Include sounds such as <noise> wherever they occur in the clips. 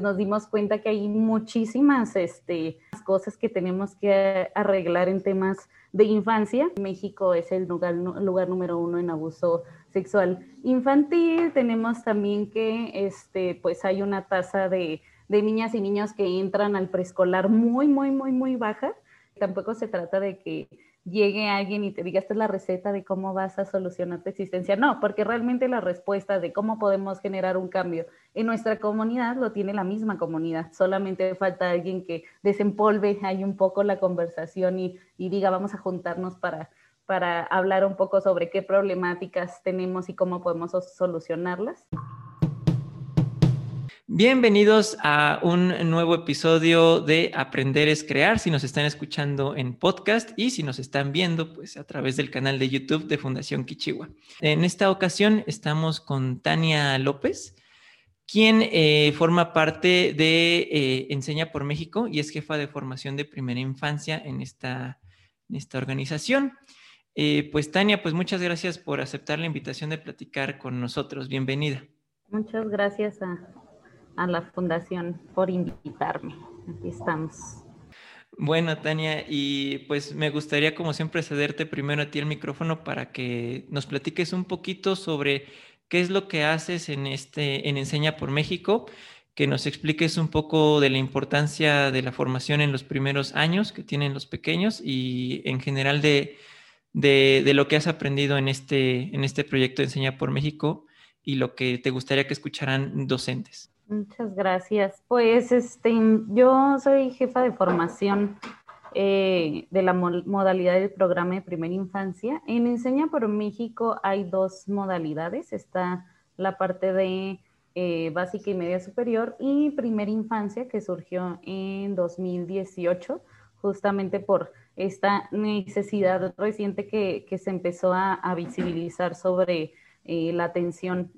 nos dimos cuenta que hay muchísimas este, cosas que tenemos que arreglar en temas de infancia. México es el lugar, lugar número uno en abuso sexual infantil. Tenemos también que este, pues hay una tasa de, de niñas y niños que entran al preescolar muy, muy, muy, muy baja. Tampoco se trata de que llegue alguien y te diga, esta es la receta de cómo vas a solucionar tu existencia. No, porque realmente la respuesta de cómo podemos generar un cambio en nuestra comunidad lo tiene la misma comunidad. Solamente falta alguien que desempolve ahí un poco la conversación y, y diga, vamos a juntarnos para, para hablar un poco sobre qué problemáticas tenemos y cómo podemos solucionarlas. Bienvenidos a un nuevo episodio de Aprender es Crear, si nos están escuchando en podcast y si nos están viendo pues a través del canal de YouTube de Fundación Kichiwa. En esta ocasión estamos con Tania López, quien eh, forma parte de eh, Enseña por México y es jefa de formación de primera infancia en esta, esta organización. Eh, pues Tania, pues muchas gracias por aceptar la invitación de platicar con nosotros. Bienvenida. Muchas gracias a, a la fundación por invitarme. Aquí estamos. Bueno, Tania, y pues me gustaría, como siempre, cederte primero a ti el micrófono para que nos platiques un poquito sobre qué es lo que haces en este, en Enseña por México, que nos expliques un poco de la importancia de la formación en los primeros años que tienen los pequeños y en general de, de, de lo que has aprendido en este, en este proyecto de Enseña por México y lo que te gustaría que escucharan docentes. Muchas gracias. Pues este, yo soy jefa de formación eh, de la modalidad del programa de primera infancia. En Enseña por México hay dos modalidades. Está la parte de eh, básica y media superior y primera infancia que surgió en 2018 justamente por esta necesidad reciente que, se empezó a, visibilizar sobre eh, la atención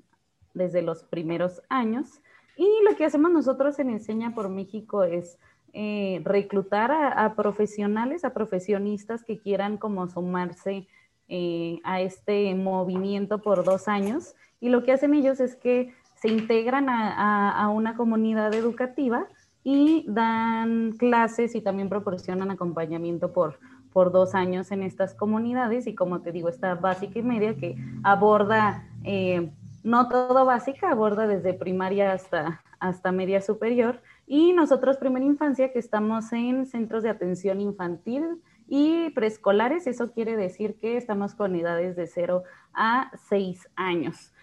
desde los primeros años. Y lo que hacemos nosotros en Enseña por México es eh, reclutar a, profesionales, a profesionistas que quieran como sumarse eh, a este movimiento por dos años. Y lo que hacen ellos es que se integran a, una comunidad educativa y dan clases y también proporcionan acompañamiento por, por dos años en estas comunidades. Y como te digo, esta básica y media que aborda... Eh, no todo básica, aborda desde primaria hasta, hasta media superior. Y nosotros, primera infancia, que estamos en centros de atención infantil y preescolares, eso quiere decir que estamos con edades de 0 a 6 años.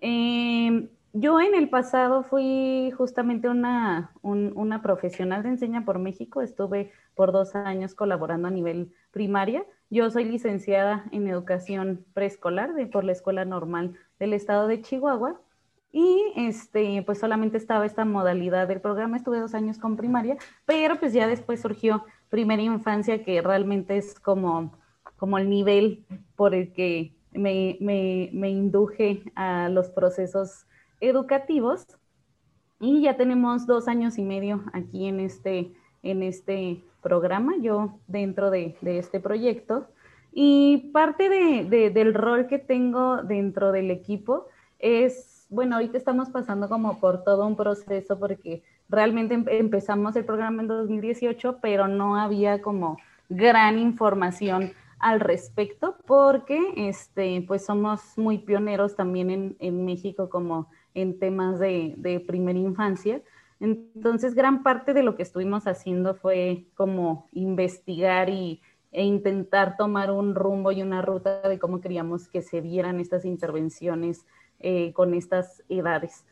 Em, yo en el pasado fui justamente una, una profesional de enseña por México, estuve por dos años colaborando a nivel primaria. Yo soy licenciada en educación preescolar por la Escuela Normal del Estado de Chihuahua y este, pues solamente estaba esta modalidad del programa, estuve dos años con primaria, pero pues ya después surgió primera infancia que realmente es como, como el nivel por el que me, me, me induje a los procesos educativos. Y ya tenemos dos años y medio aquí en este, en este programa, yo dentro de, este proyecto. Y parte de, del rol que tengo dentro del equipo es, bueno, ahorita estamos pasando como por todo un proceso porque realmente empezamos el programa en 2018, pero no había como gran información al respecto porque este, pues somos muy pioneros también en, México como en temas de primera infancia. Entonces, gran parte de lo que estuvimos haciendo fue como investigar y, e intentar tomar un rumbo y una ruta de cómo queríamos que se vieran estas intervenciones eh, con estas edades.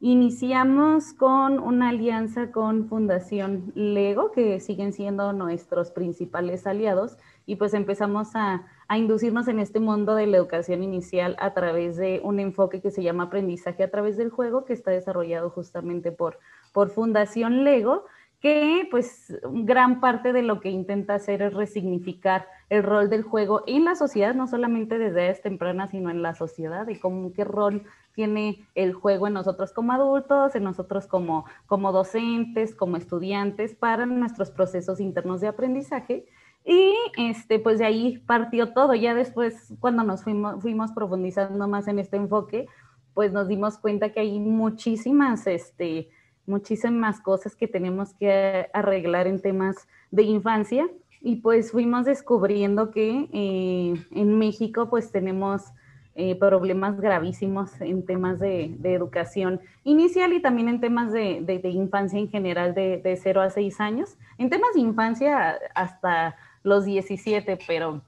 Iniciamos con una alianza con Fundación Lego, que siguen siendo nuestros principales aliados, y pues empezamos a, a, inducirnos en este mundo de la educación inicial a través de un enfoque que se llama aprendizaje a través del juego, que está desarrollado justamente por, por Fundación Lego, que pues gran parte de lo que intenta hacer es resignificar el rol del juego en la sociedad, no solamente desde edades tempranas, sino en la sociedad, y cómo, qué rol tiene el juego en nosotros como adultos, en nosotros como, como docentes, como estudiantes, para nuestros procesos internos de aprendizaje. Y este, pues de ahí partió todo. Ya después, cuando nos fuimos, fuimos profundizando más en este enfoque, pues nos dimos cuenta que hay muchísimas este, muchísimas cosas que tenemos que arreglar en temas de infancia y pues fuimos descubriendo que eh, en México pues tenemos eh, problemas gravísimos en temas de, educación inicial y también en temas de, de, infancia en general de, de 0 a 6 años. En temas de infancia hasta los 17, pero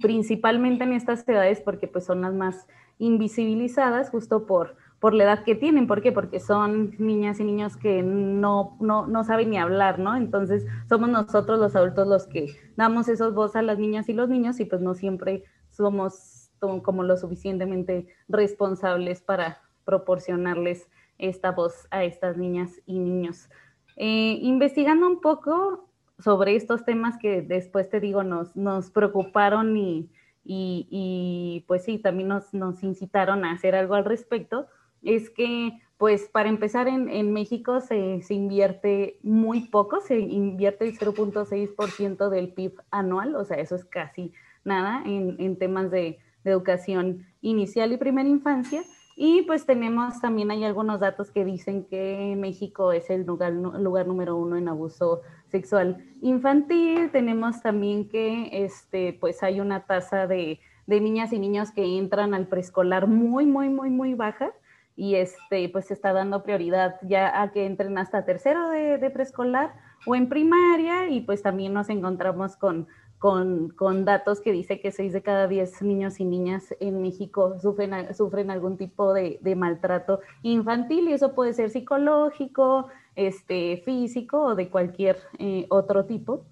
principalmente en estas edades porque pues son las más invisibilizadas justo por, por la edad que tienen. ¿Por qué? Porque son niñas y niños que no, no, no saben ni hablar, ¿no? Entonces somos nosotros los adultos los que damos esos voz a las niñas y los niños y pues no siempre somos como lo suficientemente responsables para proporcionarles esta voz a estas niñas y niños. Eh, investigando un poco, sobre estos temas que después te digo nos, nos preocuparon y, y, pues sí, también nos, nos, incitaron a hacer algo al respecto, es que pues para empezar en, en México se, se, invierte muy poco, se invierte el 0.6% del PIB anual, o sea, eso es casi nada en, en temas de, de educación inicial y primera infancia. Y pues tenemos también hay algunos datos que dicen que México es el lugar, lugar número uno en abuso sexual infantil. Tenemos también que este, pues hay una tasa de, de niñas y niños que entran al preescolar muy, muy, muy, muy baja y este, pues se está dando prioridad ya a que entren hasta tercero de, de preescolar o en primaria y pues también nos encontramos con con, datos que dice que 6 de cada 10 niños y niñas en México sufren, sufren algún tipo de, maltrato infantil y eso puede ser psicológico, este, físico o de cualquier eh, otro tipo.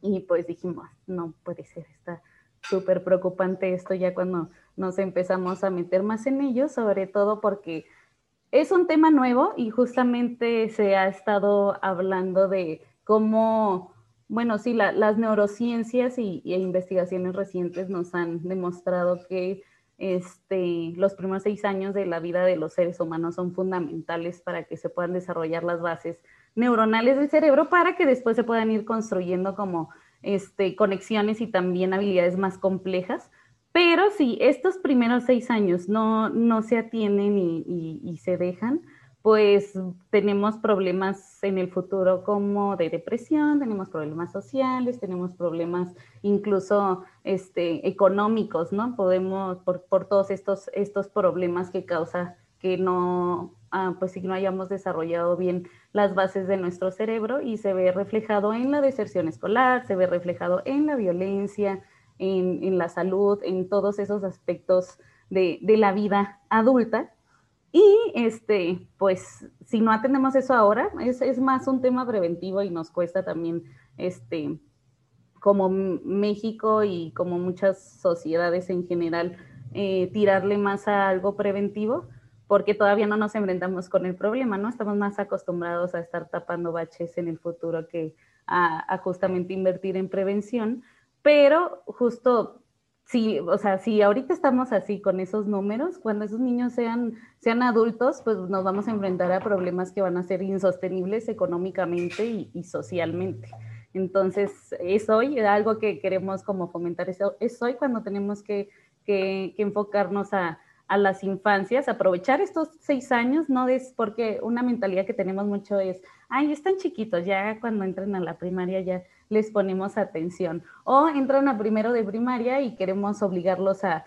Y pues dijimos, no puede ser, está súper preocupante esto ya cuando nos empezamos a meter más en ello, sobre todo porque es un tema nuevo y justamente se ha estado hablando de cómo bueno, sí, las neurociencias y, investigaciones recientes nos han demostrado que este, los primeros seis años de la vida de los seres humanos son fundamentales para que se puedan desarrollar las bases neuronales del cerebro para que después se puedan ir construyendo como este, conexiones y también habilidades más complejas. Pero si estos primeros seis años no, no se atienden y se dejan, pues tenemos problemas en el futuro como de depresión, tenemos problemas sociales, tenemos problemas incluso este, económicos, ¿no? Podemos, por, todos estos, estos problemas que causa que no, ah, pues si no hayamos desarrollado bien las bases de nuestro cerebro y se ve reflejado en la deserción escolar, se ve reflejado en la violencia, en, la salud, en todos esos aspectos de, de la vida adulta y este, pues, si no atendemos eso ahora, es, es, más un tema preventivo y nos cuesta también, este, como México y como muchas sociedades en general, eh, tirarle más a algo preventivo, porque todavía no nos enfrentamos con el problema, ¿no? Estamos más acostumbrados a estar tapando baches en el futuro que a, a justamente invertir en prevención, pero justo Sí, o sea, si ahorita estamos así con esos números, cuando esos niños sean, sean adultos, pues nos vamos a enfrentar a problemas que van a ser insostenibles económicamente y, socialmente. Entonces, es hoy, algo que queremos como fomentar, es, es hoy cuando tenemos que, que, enfocarnos a, a, las infancias, aprovechar estos seis años, no es porque una mentalidad que tenemos mucho es, ay, están chiquitos, ya cuando entren a la primaria ya les ponemos atención. O entran a primero de primaria y queremos obligarlos a,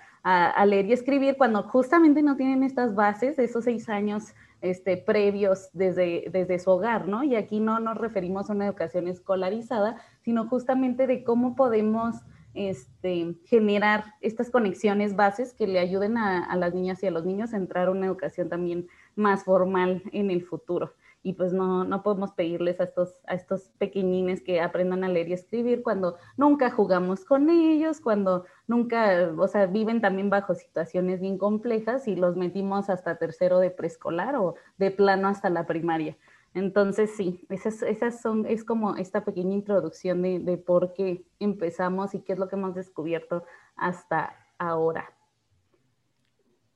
leer y escribir cuando justamente no tienen estas bases, esos seis años este, previos desde, desde su hogar, ¿no? Y aquí no nos referimos a una educación escolarizada, sino justamente de cómo podemos este, generar estas conexiones bases que le ayuden a, a, las niñas y a los niños a entrar a una educación también más formal en el futuro y pues no, no podemos pedirles a estos, a estos pequeñines que aprendan a leer y escribir cuando nunca jugamos con ellos, cuando nunca, o sea, viven también bajo situaciones bien complejas y los metimos hasta tercero de preescolar o de plano hasta la primaria. Entonces, sí, esas, esas son, es como esta pequeña introducción de, de por qué empezamos y qué es lo que hemos descubierto hasta ahora.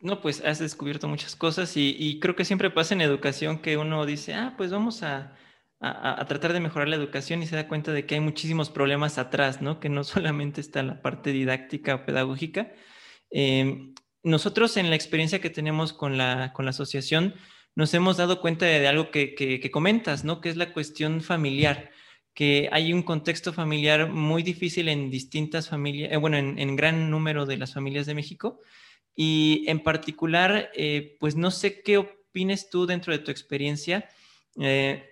No, pues has descubierto muchas cosas y, creo que siempre pasa en educación que uno dice, ah, pues vamos a, tratar de mejorar la educación y se da cuenta de que hay muchísimos problemas atrás, ¿no? Que no <laughs> solamente está la parte didáctica o pedagógica. Em, nosotros en la experiencia que tenemos con la, con la asociación, nos hemos dado cuenta de, algo que, comentas, ¿no? Que es la cuestión familiar, que hay un contexto familiar muy difícil en distintas familias, eh, bueno, en, gran número de las familias de México. Y en particular, eh, pues no sé qué opines tú dentro de tu experiencia. Eh,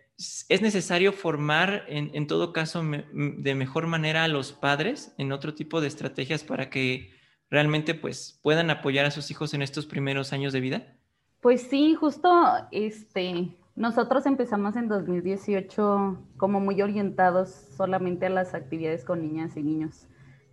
¿Es necesario formar, en, todo caso, de mejor manera a los padres en otro tipo de estrategias para que realmente pues, puedan apoyar a sus hijos en estos primeros años de vida? Pues sí, justo este, nosotros empezamos en 2018 como muy orientados solamente a las actividades con niñas y niños.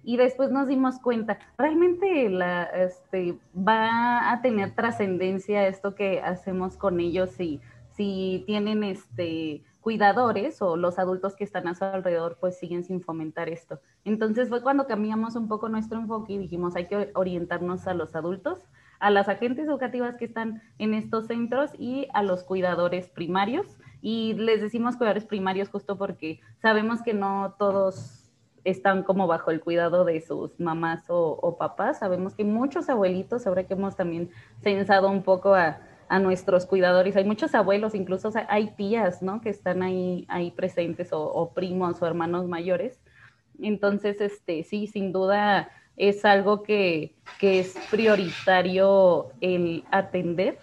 Y después nos dimos cuenta, realmente la, este, va a tener trascendencia esto que hacemos con ellos y si tienen este, cuidadores o los adultos que están a su alrededor, pues siguen sin fomentar esto. Entonces fue cuando cambiamos un poco nuestro enfoque y dijimos, hay que orientarnos a los adultos a las agentes educativas que están en estos centros y a los cuidadores primarios. Y les decimos cuidadores primarios justo porque sabemos que no todos están como bajo el cuidado de sus mamás o, papás. Sabemos que muchos abuelitos, ahora que hemos también censado un poco a, nuestros cuidadores, hay muchos abuelos, incluso hay tías, ¿no? Que están ahí, ahí presentes o, o primos o hermanos mayores. Entonces, este, sí, sin duda es algo que, es prioritario el atender,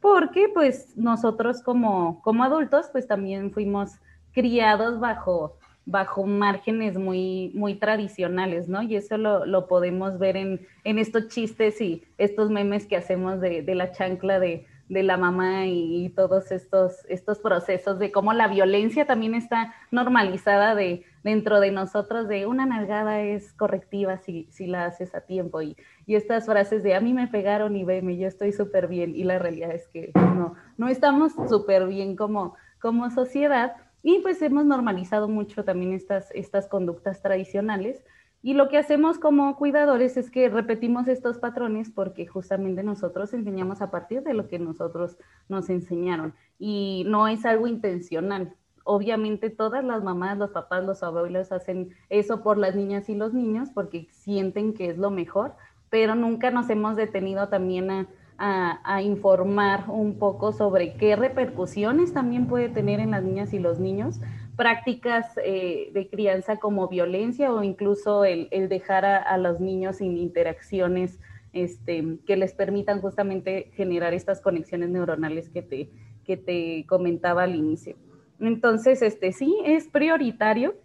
porque pues nosotros como, como adultos pues también fuimos criados bajo, bajo márgenes muy, muy tradicionales, ¿no? Y eso lo, podemos ver en, estos chistes y estos memes que hacemos de, de la chancla de, de la mamá y, todos estos, estos procesos de cómo la violencia también está normalizada de, dentro de nosotros, de una nalgada es correctiva si, si la haces a tiempo. Y, y, estas frases de a mí me pegaron y veme, yo estoy súper bien. Y la realidad es que no, no estamos súper bien como, como sociedad. Y pues hemos normalizado mucho también estas, estas conductas tradicionales y lo que hacemos como cuidadores es que repetimos estos patrones porque justamente nosotros enseñamos a partir de lo que nosotros nos enseñaron y no es algo intencional. Obviamente todas las mamás, los papás, los abuelos hacen eso por las niñas y los niños porque sienten que es lo mejor, pero nunca nos hemos detenido también a, a, informar un poco sobre qué repercusiones también puede tener en las niñas y los niños prácticas eh, de crianza como violencia o incluso el, dejar a, los niños sin interacciones este, que les permitan justamente generar estas conexiones neuronales que te, que te comentaba al inicio. Entonces, este, sí, es prioritario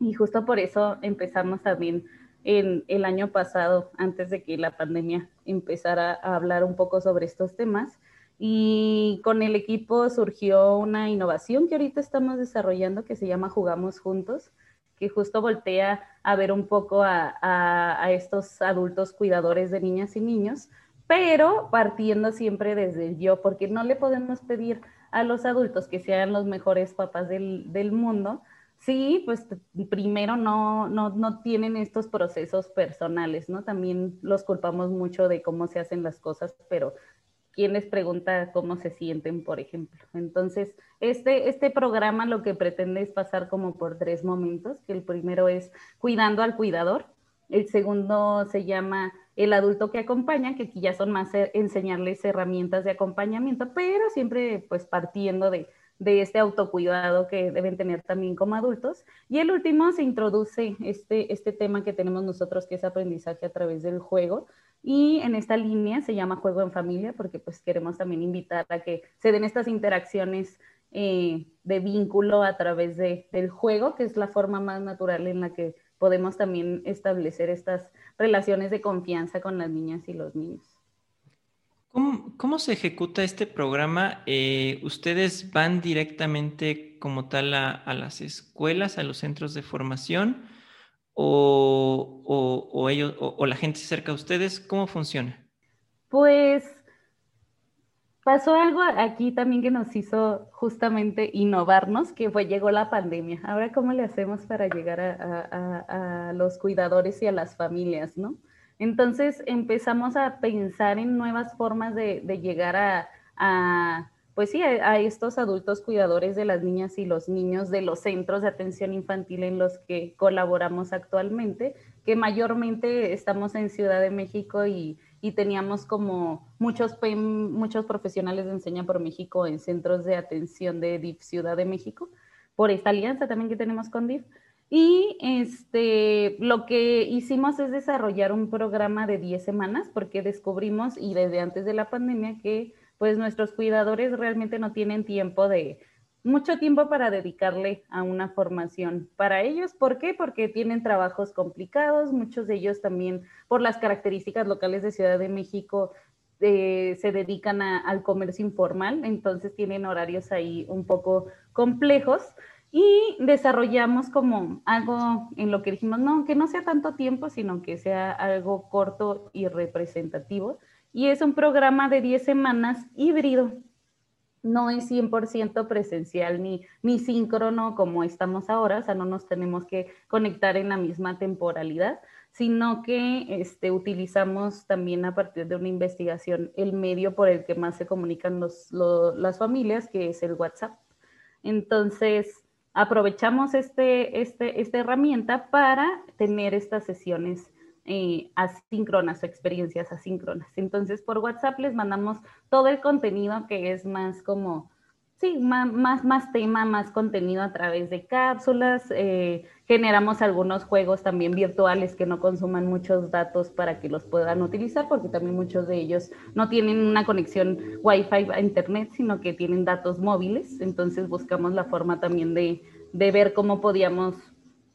y justo por eso empezamos también en el año pasado, antes de que la pandemia empezara a hablar un poco sobre estos temas, y con el equipo surgió una innovación que ahorita estamos desarrollando que se llama Jugamos Juntos, que justo voltea a ver un poco a, estos adultos cuidadores de niñas y niños, pero partiendo siempre desde el yo, porque no le podemos pedir a los adultos que sean los mejores papás del, del mundo, sí, pues primero no, no, no, tienen estos procesos personales, ¿no? También los culpamos mucho de cómo se hacen las cosas, pero quién les pregunta cómo se sienten, por ejemplo. Entonces, este, este programa lo que pretende es pasar como por tres momentos, que el primero es cuidando al cuidador, el segundo se llama el adulto que acompaña, que aquí ya son más enseñarles herramientas de acompañamiento, pero siempre pues partiendo de, de este autocuidado que deben tener también como adultos. Y el último se introduce este, este tema que tenemos nosotros, que es aprendizaje a través del juego, y en esta línea se llama Juego en Familia porque pues queremos también invitar a que se den estas interacciones eh, de vínculo a través de, del juego, que es la forma más natural en la que podemos también establecer estas relaciones de confianza con las niñas y los niños. ¿Cómo, se ejecuta este programa? Eh, ¿Ustedes van directamente como tal a, las escuelas, a los centros de formación? o, ellos, o, la gente se acerca a ustedes? ¿Cómo funciona? Pues pasó algo aquí también que nos hizo justamente innovarnos, que fue llegó la pandemia. Ahora, ¿cómo le hacemos para llegar a, los cuidadores y a las familias, no? Entonces empezamos a pensar en nuevas formas de, llegar a pues sí, a, estos adultos cuidadores de las niñas y los niños de los centros de atención infantil en los que colaboramos actualmente, que mayormente estamos en Ciudad de México y, teníamos como muchos, muchos profesionales de Enseña por México en centros de atención de DIF Ciudad de México, por esta alianza también que tenemos con DIF. Y este, lo que hicimos es desarrollar un programa de 10 semanas porque descubrimos y desde antes de la pandemia que pues nuestros cuidadores realmente no tienen tiempo de mucho tiempo para dedicarle a una formación para ellos. ¿Por qué? Porque tienen trabajos complicados, muchos de ellos también por las características locales de Ciudad de México eh, se dedican al comercio informal, entonces tienen horarios ahí un poco complejos y desarrollamos como algo en lo que dijimos, no, que no sea tanto tiempo, sino que sea algo corto y representativo. Y es un programa de 10 semanas híbrido. No es 100% presencial ni, ni síncrono como estamos ahora, o sea, no nos tenemos que conectar en la misma temporalidad, sino que este, utilizamos también a partir de una investigación el medio por el que más se comunican los, las familias, que es el WhatsApp. Entonces, aprovechamos este, este, esta herramienta para tener estas sesiones eh, asíncronas o experiencias asíncronas. Entonces, por WhatsApp les mandamos todo el contenido que es más como Sí, más, más, tema, más contenido a través de cápsulas. Eh, generamos algunos juegos también virtuales que no consuman muchos datos para que los puedan utilizar, porque también muchos de ellos no tienen una conexión Wi-Fi a Internet, sino que tienen datos móviles. Entonces buscamos la forma también de, de ver cómo podíamos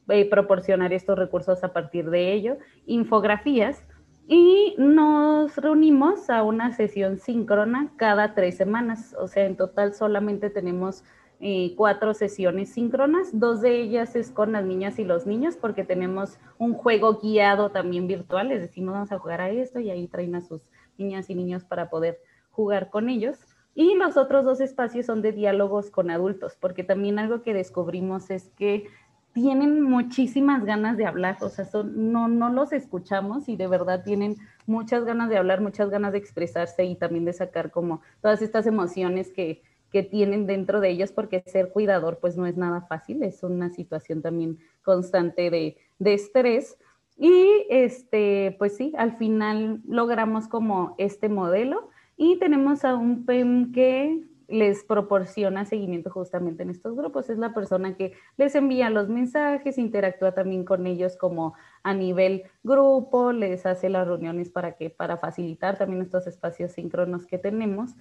eh, proporcionar estos recursos a partir de ello. Infografías y nos reunimos a una sesión síncrona cada tres semanas. O sea, en total solamente tenemos eh, cuatro sesiones síncronas. Dos de ellas es con las niñas y los niños porque tenemos un juego guiado también virtual. Les decimos, vamos a jugar a esto y ahí traen a sus niñas y niños para poder jugar con ellos. Y los otros dos espacios son de diálogos con adultos, porque también algo que descubrimos es que tienen muchísimas ganas de hablar, o sea, son, no, no los escuchamos y de verdad tienen muchas ganas de hablar, muchas ganas de expresarse y también de sacar como todas estas emociones que, que tienen dentro de ellos, porque ser cuidador pues no es nada fácil, es una situación también constante de, de estrés. Y este, pues sí, al final logramos como este modelo y tenemos a un PEM que les proporciona seguimiento justamente en estos grupos. Es la persona que les envía los mensajes, interactúa también con ellos como a nivel grupo, les hace las reuniones para que para facilitar también estos espacios síncronos que tenemos.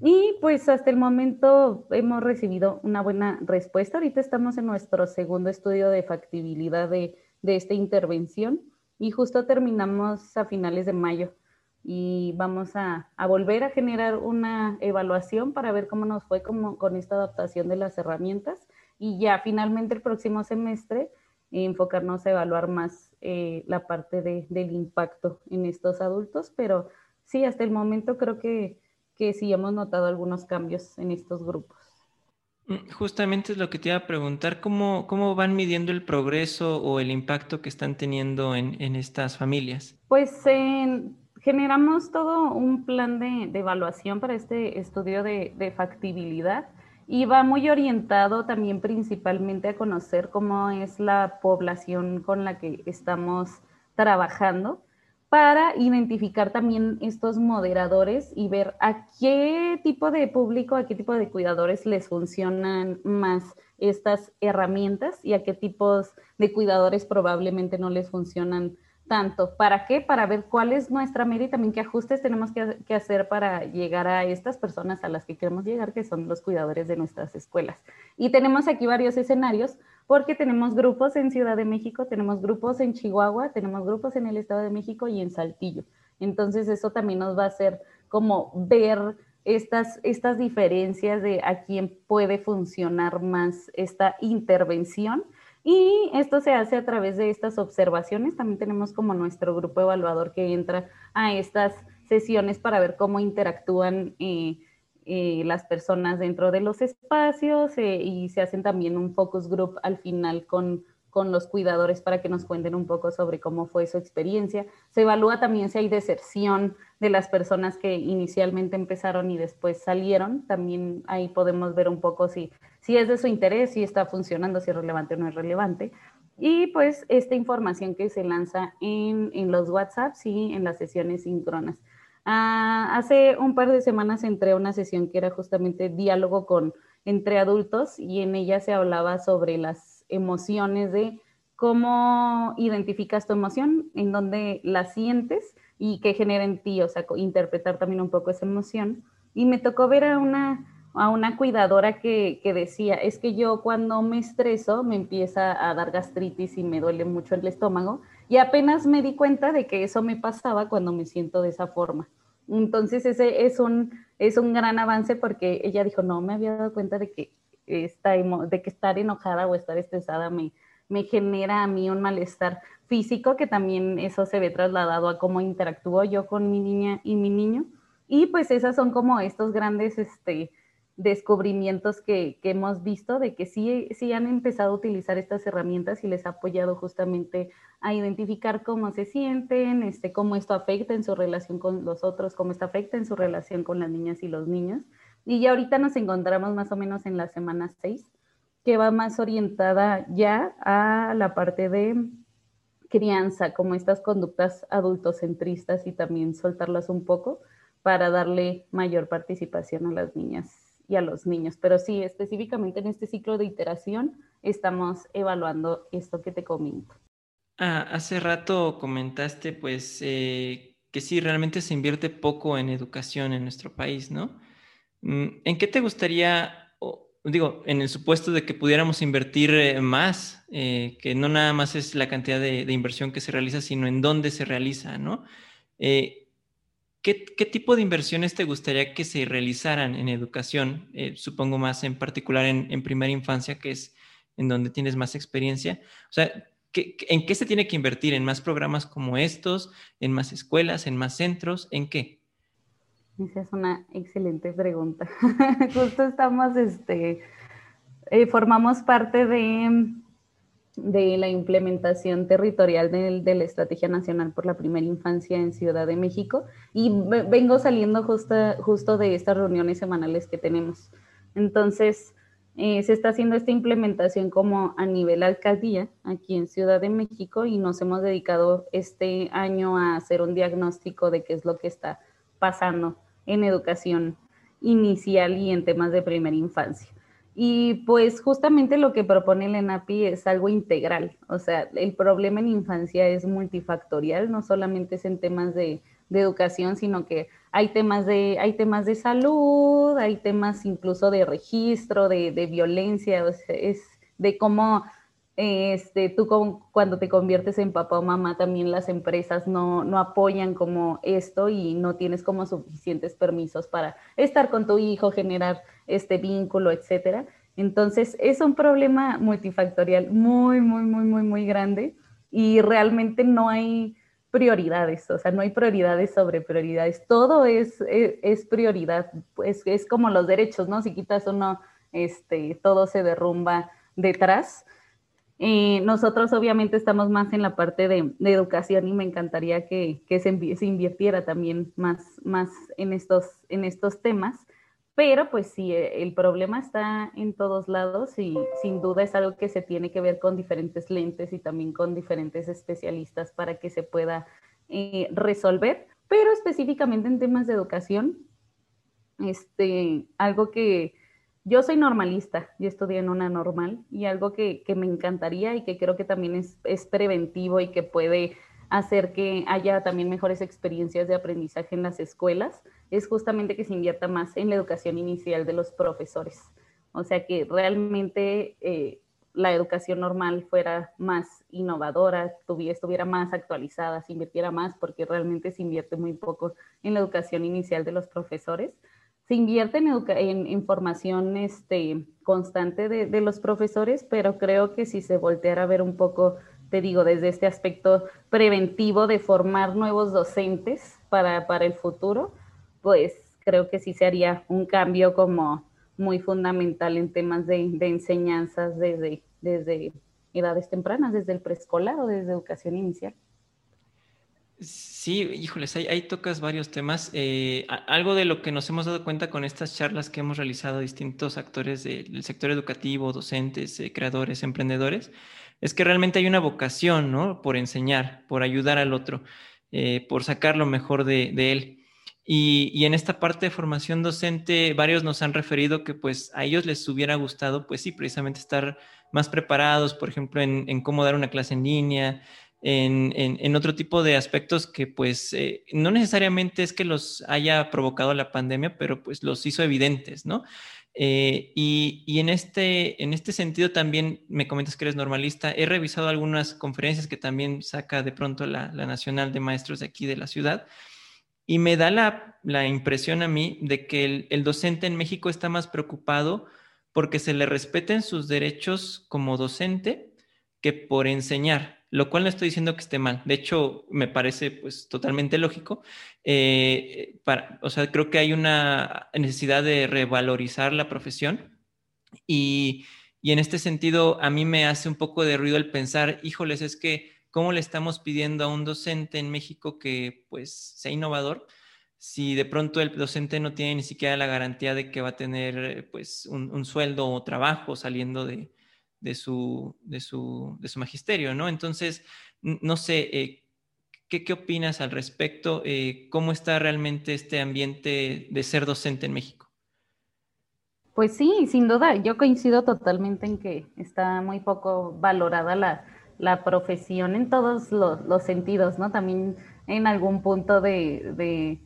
Y pues hasta el momento hemos recibido una buena respuesta. Ahorita estamos en nuestro segundo estudio de factibilidad de, de esta intervención y justo terminamos a finales de mayo y vamos a, volver a generar una evaluación para ver cómo nos fue como, con esta adaptación de las herramientas y ya finalmente el próximo semestre enfocarnos a evaluar más eh, la parte de, del impacto en estos adultos, pero sí, hasta el momento creo que, que sí hemos notado algunos cambios en estos grupos. Mm, justamente es lo que te iba a preguntar, ¿cómo, cómo van midiendo el progreso o el impacto que están teniendo en, en estas familias? Pues en, generamos todo un plan de, evaluación para este estudio de, factibilidad y va muy orientado también principalmente a conocer cómo es la población con la que estamos trabajando para identificar también estos moderadores y ver a qué tipo de público, a qué tipo de cuidadores les funcionan más estas herramientas y a qué tipos de cuidadores probablemente no les funcionan tanto. ¿Para qué? Para ver cuál es nuestra meta y también qué ajustes tenemos que, hacer para llegar a estas personas a las que queremos llegar, que son los cuidadores de nuestras escuelas. Y tenemos aquí varios escenarios porque tenemos grupos en Ciudad de México, tenemos grupos en Chihuahua, tenemos grupos en el Estado de México y en Saltillo. Entonces eso también nos va a hacer como ver estas, estas diferencias de a quién puede funcionar más esta intervención y esto se hace a través de estas observaciones. También tenemos como nuestro grupo evaluador que entra a estas sesiones para ver cómo interactúan eh, eh, las personas dentro de los espacios eh, y se hacen también un focus group al final con con los cuidadores para que nos cuenten un poco sobre cómo fue su experiencia. Se evalúa también si hay deserción de las personas que inicialmente empezaron y después salieron. También ahí podemos ver un poco si, si es de su interés, si está funcionando, si es relevante o no es relevante. Y pues esta información que se lanza en, en los WhatsApps y en las sesiones síncronas. Ah, hace un par de semanas entré a una sesión que era justamente diálogo con entre adultos y en ella se hablaba sobre las emociones de cómo identificas tu emoción, en dónde la sientes y qué genera en ti, o sea, interpretar también un poco esa emoción. Y me tocó ver a una, a una cuidadora que, que decía, es que yo cuando me estreso me empieza a dar gastritis y me duele mucho el estómago y apenas me di cuenta de que eso me pasaba cuando me siento de esa forma. Entonces ese es un, es un gran avance porque ella dijo, no me había dado cuenta de que, esta, de que estar enojada o estar estresada me, me genera a mí un malestar físico, que también eso se ve trasladado a cómo interactúo yo con mi niña y mi niño. Y pues esas son como estos grandes este, descubrimientos que, que, hemos visto de que sí, sí han empezado a utilizar estas herramientas y les ha apoyado justamente a identificar cómo se sienten, este, cómo esto afecta en su relación con los otros, cómo esto afecta en su relación con las niñas y los niños. Y ya ahorita nos encontramos más o menos en la semana 6, que va más orientada ya a la parte de crianza, como estas conductas adultocentristas y también soltarlas un poco para darle mayor participación a las niñas y a los niños. Pero sí, específicamente en este ciclo de iteración estamos evaluando esto que te comento. Ah, hace rato comentaste pues eh, que sí, realmente se invierte poco en educación en nuestro país, ¿no? Mm, ¿En qué te gustaría, digo, en el supuesto de que pudiéramos invertir eh, más, eh, que no nada más es la cantidad de, de, inversión que se realiza, sino en dónde se realiza, ¿no? ¿Qué, tipo de inversiones te gustaría que se realizaran en educación? Eh, supongo más en particular en, primera infancia, que es en donde tienes más experiencia. O sea, ¿en qué se tiene que invertir? ¿En más programas como estos? ¿En más escuelas? ¿En más centros? ¿En qué? Esa es una excelente pregunta. <laughs> Justo estamos, este, eh, formamos parte de de la implementación territorial de, la Estrategia Nacional por la Primera Infancia en Ciudad de México y vengo saliendo justo, justo de estas reuniones semanales que tenemos. Entonces, eh, se está haciendo esta implementación como a nivel alcaldía aquí en Ciudad de México y nos hemos dedicado este año a hacer un diagnóstico de qué es lo que está pasando en educación inicial y en temas de primera infancia. Y pues justamente lo que propone el ENAPI es algo integral, o sea, el problema en infancia es multifactorial, no solamente es en temas de, educación, sino que hay temas de, hay temas de salud, hay temas incluso de registro, de, violencia, es de cómo este, tú cuando te conviertes en papá o mamá, también las empresas no, no, apoyan como esto y no tienes como suficientes permisos para estar con tu hijo, generar este vínculo, etcétera. Entonces, es un problema multifactorial muy, muy, muy, muy, muy grande y realmente no hay prioridades, o sea, no hay prioridades sobre prioridades, todo es, es, prioridad, pues es como los derechos, ¿no? Si quitas uno, este, todo se derrumba detrás. Eh, nosotros obviamente estamos más en la parte de, educación y me encantaría que, se, se, invirtiera también más, más en, estos, en estos temas, pero pues sí, eh, el problema está en todos lados y sin duda es algo que se tiene que ver con diferentes lentes y también con diferentes especialistas para que se pueda eh, resolver, pero específicamente en temas de educación, este, algo que yo soy normalista, yo estudié en una normal y algo que, que me encantaría y que creo que también es, es, preventivo y que puede hacer que haya también mejores experiencias de aprendizaje en las escuelas es justamente que se invierta más en la educación inicial de los profesores. O sea, que realmente eh, la educación normal fuera más innovadora, tuviera, estuviera más actualizada, se invirtiera más, porque realmente se invierte muy poco en la educación inicial de los profesores se invierte en, en, formación este, constante de, de, los profesores, pero creo que si se volteara a ver un poco, te digo, desde este aspecto preventivo de formar nuevos docentes para, para el futuro, pues creo que sí se haría un cambio como muy fundamental en temas de, de enseñanzas desde, desde edades tempranas, desde el preescolar o desde educación inicial. Sí, híjoles, ahí, tocas varios temas. Eh, algo de lo que nos hemos dado cuenta con estas charlas que hemos realizado distintos actores del sector educativo, docentes, eh, creadores, emprendedores, es que realmente hay una vocación, ¿no? Por enseñar, por ayudar al otro, eh, por sacar lo mejor de, él. Y, en esta parte de formación docente, varios nos han referido que pues a ellos les hubiera gustado, pues sí, precisamente estar más preparados, por ejemplo, en, cómo dar una clase en línea, en, otro tipo de aspectos que pues eh, no necesariamente es que los haya provocado la pandemia, pero pues los hizo evidentes, ¿no? Eh, y, en, este, en este sentido también me comentas que eres normalista. He revisado algunas conferencias que también saca de pronto la, la Nacional de Maestros de aquí de la ciudad. Y me da la, impresión a mí de que el, docente en México está más preocupado porque se le respeten sus derechos como docente que por enseñar, lo cual no estoy diciendo que esté mal. De hecho, me parece pues totalmente lógico. Eh, para, o sea, creo que hay una necesidad de revalorizar la profesión y, y en este sentido a mí me hace un poco de ruido el pensar, híjoles, es que ¿Cómo le estamos pidiendo a un docente en México que pues sea innovador? Si de pronto el docente no tiene ni siquiera la garantía de que va a tener pues un, sueldo o trabajo saliendo de, su, de, su, magisterio, ¿no? Entonces, no sé, eh, ¿qué, ¿qué, opinas al respecto? Eh, ¿Cómo está realmente este ambiente de ser docente en México? Pues sí, sin duda, yo coincido totalmente en que está muy poco valorada la, la profesión en todos los, sentidos, ¿no? También en algún punto de,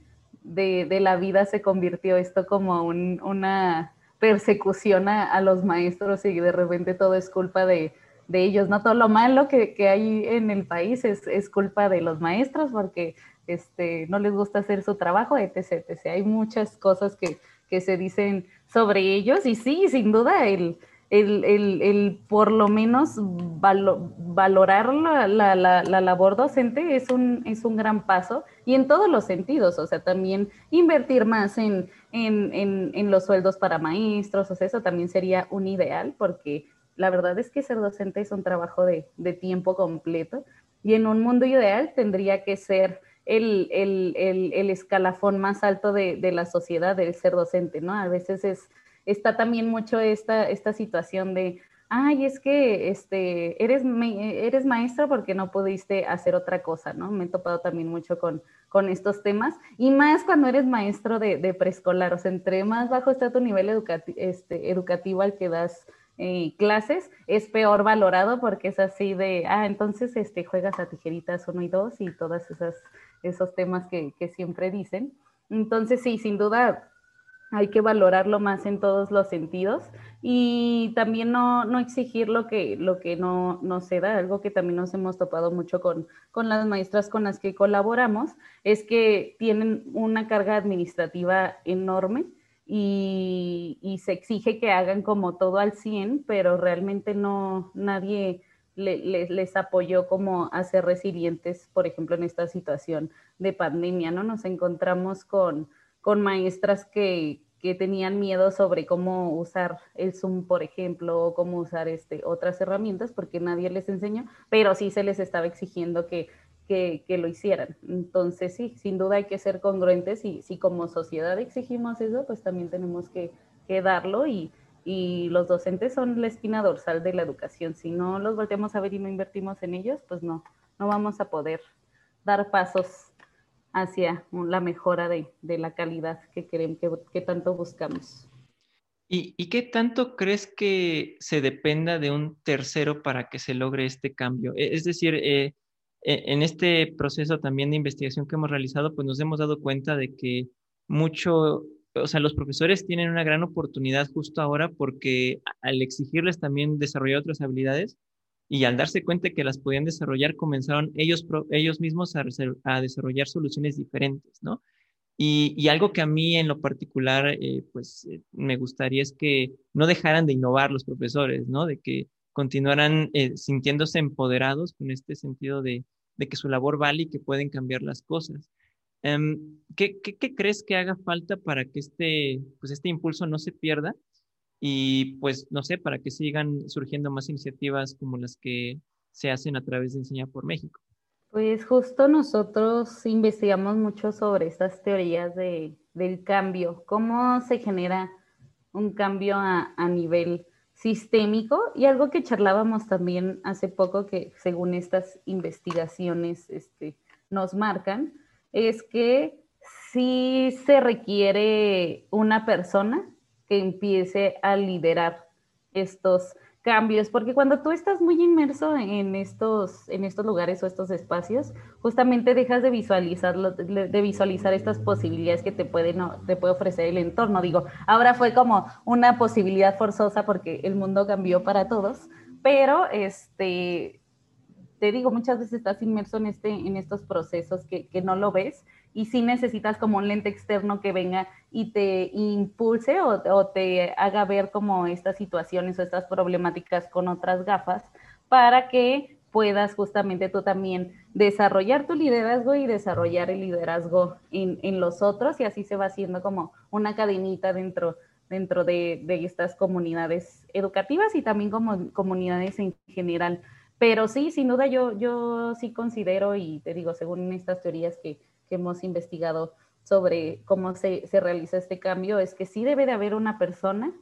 la vida se convirtió esto como una persecución a, los maestros y de repente todo es culpa de, ellos, ¿no? Todo lo malo que, hay en el país es, culpa de los maestros porque este, no les gusta hacer su trabajo, etc. etc. Hay muchas cosas que, que se dicen sobre ellos y sí, sin duda, el el, el, el, por lo menos valorar la, la, la, labor docente es un, es un gran paso y en todos los sentidos, o sea, también invertir más en, en, en, los sueldos para maestros, o sea, eso también sería un ideal porque la verdad es que ser docente es un trabajo de, de tiempo completo y en un mundo ideal tendría que ser el, el, el escalafón más alto de, de, la sociedad, el ser docente, ¿no? A veces es está también mucho esta, esta situación de, ay, es que este, eres, eres maestra porque no pudiste hacer otra cosa, ¿no? Me he topado también mucho con, con estos temas, y más cuando eres maestro de, preescolar, o sea, entre más bajo está tu nivel este, educativo al que das eh, clases, es peor valorado porque es así de, ah, entonces este, juegas a tijeritas uno y dos y todas esas esos temas que, que siempre dicen. Entonces, sí, sin duda, hay que valorarlo más en todos los sentidos y también no, no exigir lo que, lo que no, no, se da. Algo que también nos hemos topado mucho con, con las maestras con las que colaboramos es que tienen una carga administrativa enorme y, y se exige que hagan como todo al 100, pero realmente no, nadie les apoyó como a ser resilientes, por ejemplo, en esta situación de pandemia, ¿no? Nos encontramos con con maestras que, que tenían miedo sobre cómo usar el Zoom, por ejemplo, o cómo usar este, otras herramientas, porque nadie les enseñó, pero sí se les estaba exigiendo que, que, lo hicieran. Entonces, sí, sin duda hay que ser congruentes y si como sociedad exigimos eso, pues también tenemos que, que darlo y, y, los docentes son la espina dorsal de la educación. Si no los volteamos a ver y no invertimos en ellos, pues no, no vamos a poder dar pasos hacia la mejora de, la calidad que, queremos, que, tanto buscamos. ¿Y, qué tanto crees que se dependa de un tercero para que se logre este cambio? E, es decir, eh, e, en este proceso también de investigación que hemos realizado, pues nos hemos dado cuenta de que mucho, o sea, los profesores tienen una gran oportunidad justo ahora porque al exigirles también desarrollar otras habilidades, y al darse cuenta que las podían desarrollar, comenzaron ellos, ellos mismos a, a, desarrollar soluciones diferentes, ¿no? Y, y, algo que a mí en lo particular, eh, pues eh, me gustaría es que no dejaran de innovar los profesores, ¿no? De que continuaran eh, sintiéndose empoderados con este sentido de, de, que su labor vale y que pueden cambiar las cosas. Em, ¿qué, qué, qué, crees que haga falta para que este, pues este impulso no se pierda y pues no sé, para que sigan surgiendo más iniciativas como las que se hacen a través de Enseñar por México. Pues justo nosotros investigamos mucho sobre estas teorías de, del cambio, cómo se genera un cambio a, a nivel sistémico y algo que charlábamos también hace poco que según estas investigaciones este, nos marcan es que sí se requiere una persona que empiece a liderar estos cambios, porque cuando tú estás muy inmerso en estos, en estos lugares o estos espacios, justamente dejas de visualizar, de visualizar estas posibilidades que te puede, no, te puede ofrecer el entorno. Digo, ahora fue como una posibilidad forzosa porque el mundo cambió para todos, pero este, te digo, muchas veces estás inmerso en, este, en estos procesos que, que no lo ves y sí necesitas como un lente externo que venga y te impulse o, te haga ver como estas situaciones o estas problemáticas con otras gafas para que puedas justamente tú también desarrollar tu liderazgo y desarrollar el liderazgo en, los otros y así se va haciendo como una cadenita dentro, dentro de, de estas comunidades educativas y también como comunidades en general. Pero sí, sin duda yo, yo sí considero y te digo, según estas teorías que, que hemos investigado sobre cómo se, se, realiza este cambio es que sí debe de haber una persona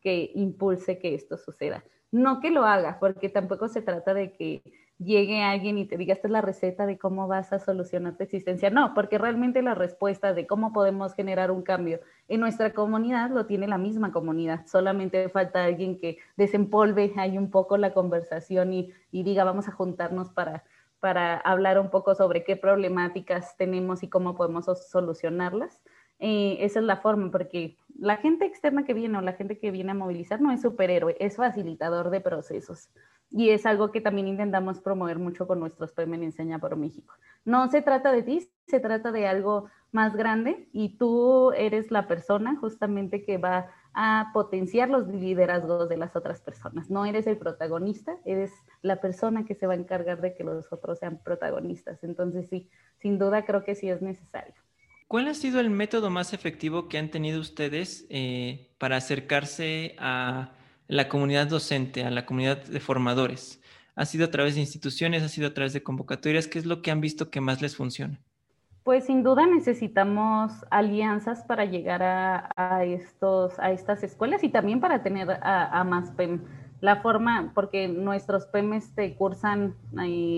que impulse que esto suceda. No que lo haga, porque tampoco se trata de que llegue alguien y te diga, esta es la receta de cómo vas a solucionar tu existencia. No, porque realmente la respuesta de cómo podemos generar un cambio en nuestra comunidad lo tiene la misma comunidad. Solamente falta alguien que desempolve ahí un poco la conversación y, y diga, vamos a juntarnos para para hablar un poco sobre qué problemáticas tenemos y cómo podemos solucionarlas. Eh, esa es la forma, porque la gente externa que viene o la gente que viene a movilizar no es superhéroe, es facilitador de procesos. Y es algo que también intentamos promover mucho con nuestros premios en Enseña por México. No se trata de ti, se trata de algo más grande y tú eres la persona justamente que va a potenciar los liderazgos de las otras personas. No eres el protagonista, eres la persona que se va a encargar de que los otros sean protagonistas. Entonces sí, sin duda creo que sí es necesario. ¿Cuál ha sido el método más efectivo que han tenido ustedes eh, para acercarse a la comunidad docente, a la comunidad de formadores? ¿Ha sido a través de instituciones, ha sido a través de convocatorias? ¿Qué es lo que han visto que más les funciona? Pues sin duda necesitamos alianzas para llegar a, estos, a estas escuelas y también para tener a, más PEM. La forma, porque nuestros PEM este, cursan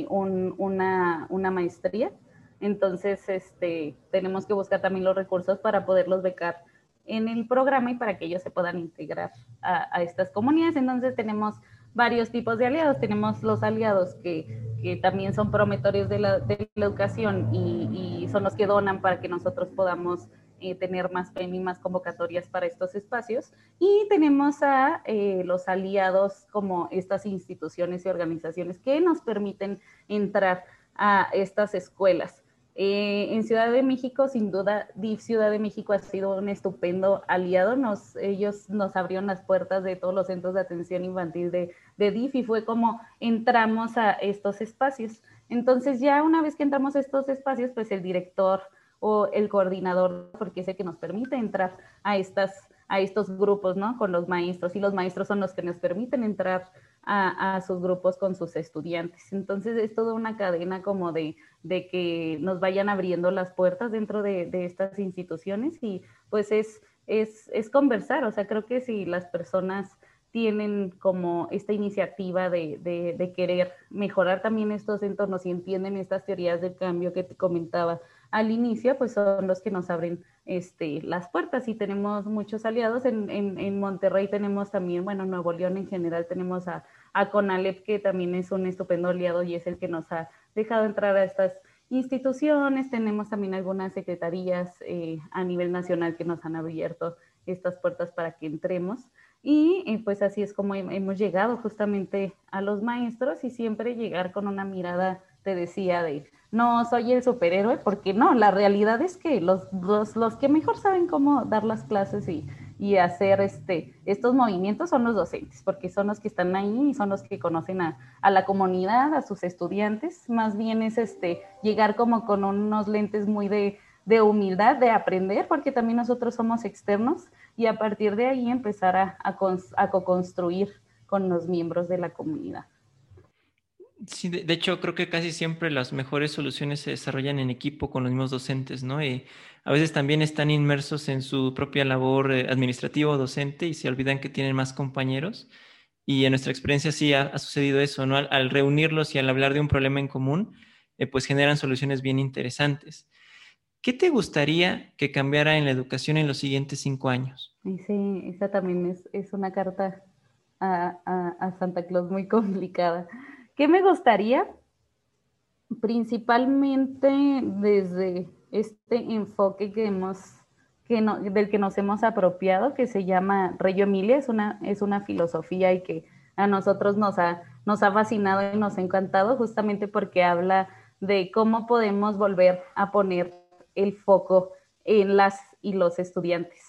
una, una, maestría, entonces este, tenemos que buscar también los recursos para poderlos becar en el programa y para que ellos se puedan integrar a estas comunidades. Entonces tenemos varios tipos de aliados. Tenemos los aliados que, que también son prometores de la, educación y, y, son los que donan para que nosotros podamos eh, tener más PEM y más convocatorias para estos espacios. Y tenemos a eh, los aliados como estas instituciones y organizaciones que nos permiten entrar a estas escuelas. Eh, en Ciudad de México, sin duda, DIF Ciudad de México ha sido un estupendo aliado. Nos, ellos nos abrieron las puertas de todos los centros de atención infantil de, de DIF y fue como entramos a estos espacios. Entonces ya una vez que entramos a estos espacios, pues el director o el coordinador, porque es el que nos permite entrar a, estas, a estos grupos, ¿no? Con los maestros y los maestros son los que nos permiten entrar a, sus grupos con sus estudiantes. Entonces es toda una cadena como de, de que nos vayan abriendo las puertas dentro de, de estas instituciones y pues es, es, es, conversar, o sea, creo que si las personas tienen como esta iniciativa de, de, querer mejorar también estos entornos y entienden estas teorías del cambio que te comentaba al inicio, pues son los que nos abren este, las puertas y tenemos muchos aliados. En, en, Monterrey tenemos también, bueno, Nuevo León en general tenemos a, a, Conalep, que también es un estupendo aliado y es el que nos ha dejado entrar a estas instituciones. Tenemos también algunas secretarías eh, a nivel nacional que nos han abierto estas puertas para que entremos. Y eh, pues así es como hemos llegado justamente a los maestros y siempre llegar con una mirada, te decía, de no soy el superhéroe, porque no, la realidad es que los, los, que mejor saben cómo dar las clases y, y, hacer este, estos movimientos son los docentes, porque son los que están ahí y son los que conocen a, a, la comunidad, a sus estudiantes. Más bien es este, llegar como con unos lentes muy de, de humildad, de aprender, porque también nosotros somos externos y a partir de ahí empezar a, a, a co-construir con los miembros de la comunidad. Sí, de, hecho creo que casi siempre las mejores soluciones se desarrollan en equipo con los mismos docentes, ¿no? Y a veces también están inmersos en su propia labor eh, administrativa o docente y se olvidan que tienen más compañeros. Y en nuestra experiencia sí ha, sucedido eso, ¿no? Al, reunirlos y al hablar de un problema en común, eh, pues generan soluciones bien interesantes. ¿qué te gustaría que cambiara en la educación en los siguientes cinco años? Sí, esa también es, una carta a Santa Claus muy complicada. ¿Qué me gustaría? Principalmente desde este enfoque que hemos que no, del que nos hemos apropiado, que se llama Reyo Emilia, es una, es una filosofía y que a nosotros nos ha, nos ha fascinado y nos ha encantado justamente porque habla de cómo podemos volver a poner el foco en las y los estudiantes.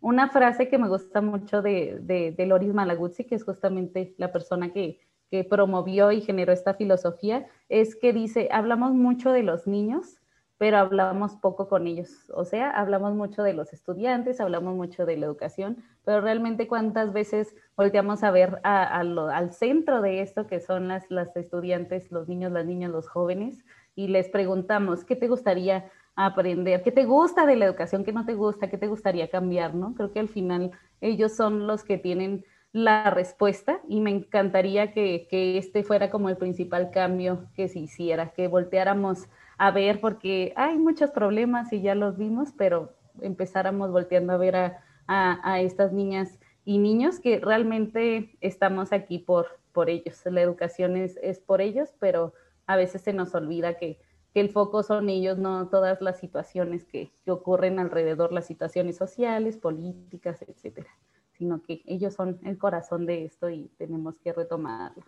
Una frase que me gusta mucho de, de Loris Malaguzzi, que es justamente la persona que, que promovió y generó esta filosofía, es que dice, hablamos mucho de los niños, pero hablamos poco con ellos. O sea, hablamos mucho de los estudiantes, hablamos mucho de la educación, pero realmente cuántas veces volteamos a ver al centro de esto, que son las, las estudiantes, los niños, las niñas, los jóvenes, y les preguntamos, ¿qué te gustaría aprender? ¿Qué te gusta de la educación? ¿Qué no te gusta? ¿Qué te gustaría cambiar? ¿no? Creo que al final ellos son los que tienen la respuesta y me encantaría que, que este fuera como el principal cambio que se hiciera, que volteáramos a ver, porque hay muchos problemas y ya los vimos, pero empezáramos volteando a ver a, a, estas niñas y niños que realmente estamos aquí por, por ellos. La educación es, es por ellos, pero a veces se nos olvida que, que el foco son ellos, no todas las situaciones que, que, ocurren alrededor, las situaciones sociales, políticas, etcétera, sino que ellos son el corazón de esto y tenemos que retomarlo.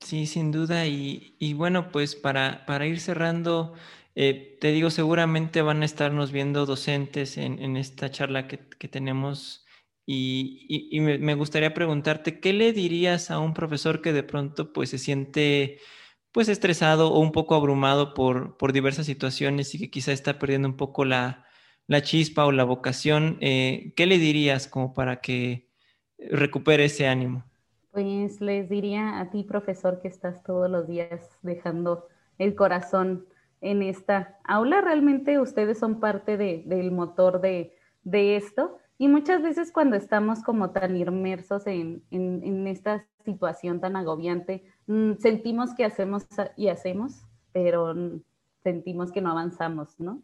Sí, sin duda. Y, y bueno, pues para, para ir cerrando, eh, te digo, seguramente van a estarnos viendo docentes en, en esta charla que, que tenemos y, y, me, me, gustaría preguntarte, ¿qué le dirías a un profesor que de pronto pues se siente pues estresado o un poco abrumado por, por diversas situaciones y que quizá está perdiendo un poco la, la chispa o la vocación? Eh, ¿Qué le dirías como para que recupere ese ánimo? Pues les diría a ti, profesor, que estás todos los días dejando el corazón en esta aula. Realmente ustedes son parte de, del motor de, de, esto. Y muchas veces cuando estamos como tan inmersos en, en, en esta situación tan agobiante, mm, sentimos que hacemos y hacemos, pero sentimos que no avanzamos, ¿no?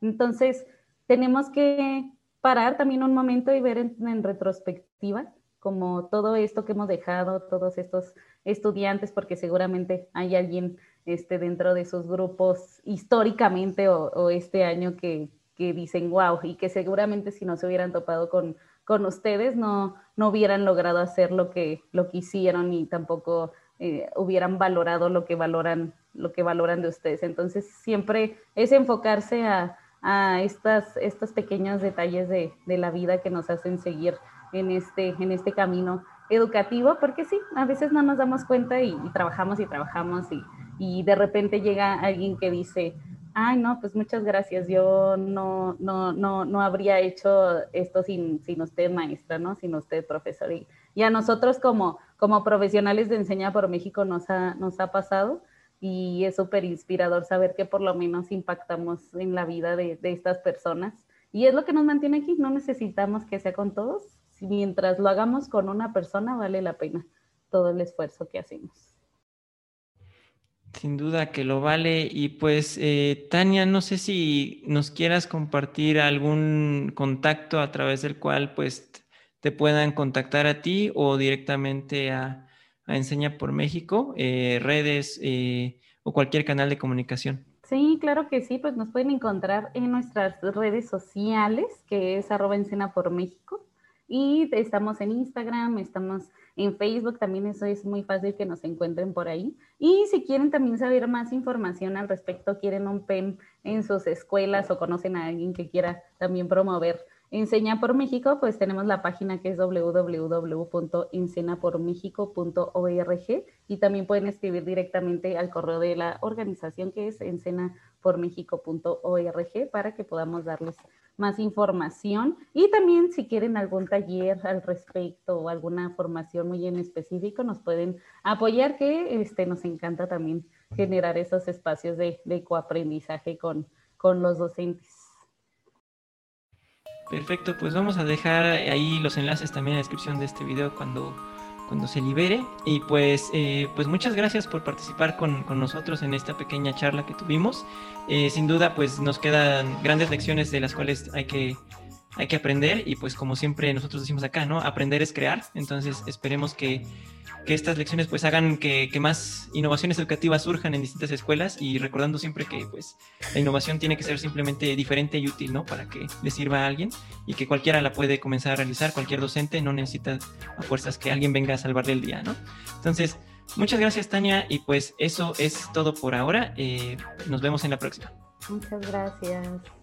Entonces, tenemos que parar también un momento y ver en retrospectiva como todo esto que hemos dejado, todos estos estudiantes, porque seguramente hay alguien este, dentro de sus grupos históricamente o, este año que, que, dicen wow y que seguramente si no se hubieran topado con, con ustedes no, no hubieran logrado hacer lo que, lo que hicieron y tampoco eh, hubieran valorado lo que valoran, lo que valoran de ustedes. Entonces siempre es enfocarse a, a estas, estos pequeños detalles de, de la vida que nos hacen seguir en este, en este camino educativo, porque sí, a veces no nos damos cuenta y, trabajamos y trabajamos y, y, de repente llega alguien que dice, ay, no, pues muchas gracias, yo no, no, no, no habría hecho esto sin, sin usted, maestra, ¿no? Sin usted, profesor. Y, y a nosotros como, como profesionales de Enseña por México nos ha, nos ha pasado y es súper inspirador saber que por lo menos impactamos en la vida de, de estas personas. Y es lo que nos mantiene aquí, no necesitamos que sea con todos, mientras lo hagamos con una persona, vale la pena todo el esfuerzo que hacemos. Sin duda que lo vale. Y pues, eh, Tania, no sé si nos quieras compartir algún contacto a través del cual pues te puedan contactar a ti o directamente a, Enseña por México, eh, redes eh, o cualquier canal de comunicación. Sí, claro que sí, pues nos pueden encontrar en nuestras redes sociales, que es arroba Encena por México. Y estamos en Instagram, estamos en Facebook, también eso es muy fácil que nos encuentren por ahí. Y si quieren también saber más información al respecto, quieren un PEM en sus escuelas o conocen a alguien que quiera también promover Enseña por México, pues tenemos la página que es www.encenapormexico.org y también pueden escribir directamente al correo de la organización que es encenapormexico.org para que podamos darles más información y también si quieren algún taller al respecto o alguna formación muy en específico nos pueden apoyar que este, nos encanta también generar esos espacios de, de coaprendizaje con, con los docentes. Perfecto, pues vamos a dejar ahí los enlaces también en la descripción de este video cuando, cuando se libere. Y pues, eh, pues muchas gracias por participar con, con, nosotros en esta pequeña charla que tuvimos. Eh, sin duda, pues nos quedan grandes lecciones de las cuales hay que, hay que aprender y pues como siempre nosotros decimos acá, ¿no? Aprender es crear. Entonces esperemos que que estas lecciones pues hagan que, más innovaciones educativas surjan en distintas escuelas y recordando siempre que pues la innovación tiene que ser simplemente diferente y útil, ¿no? Para que le sirva a alguien y que cualquiera la puede comenzar a realizar, cualquier docente no necesita a fuerzas que alguien venga a salvarle el día, ¿no? Entonces, muchas gracias Tania y pues eso es todo por ahora. Eh, nos vemos en la próxima. Muchas gracias.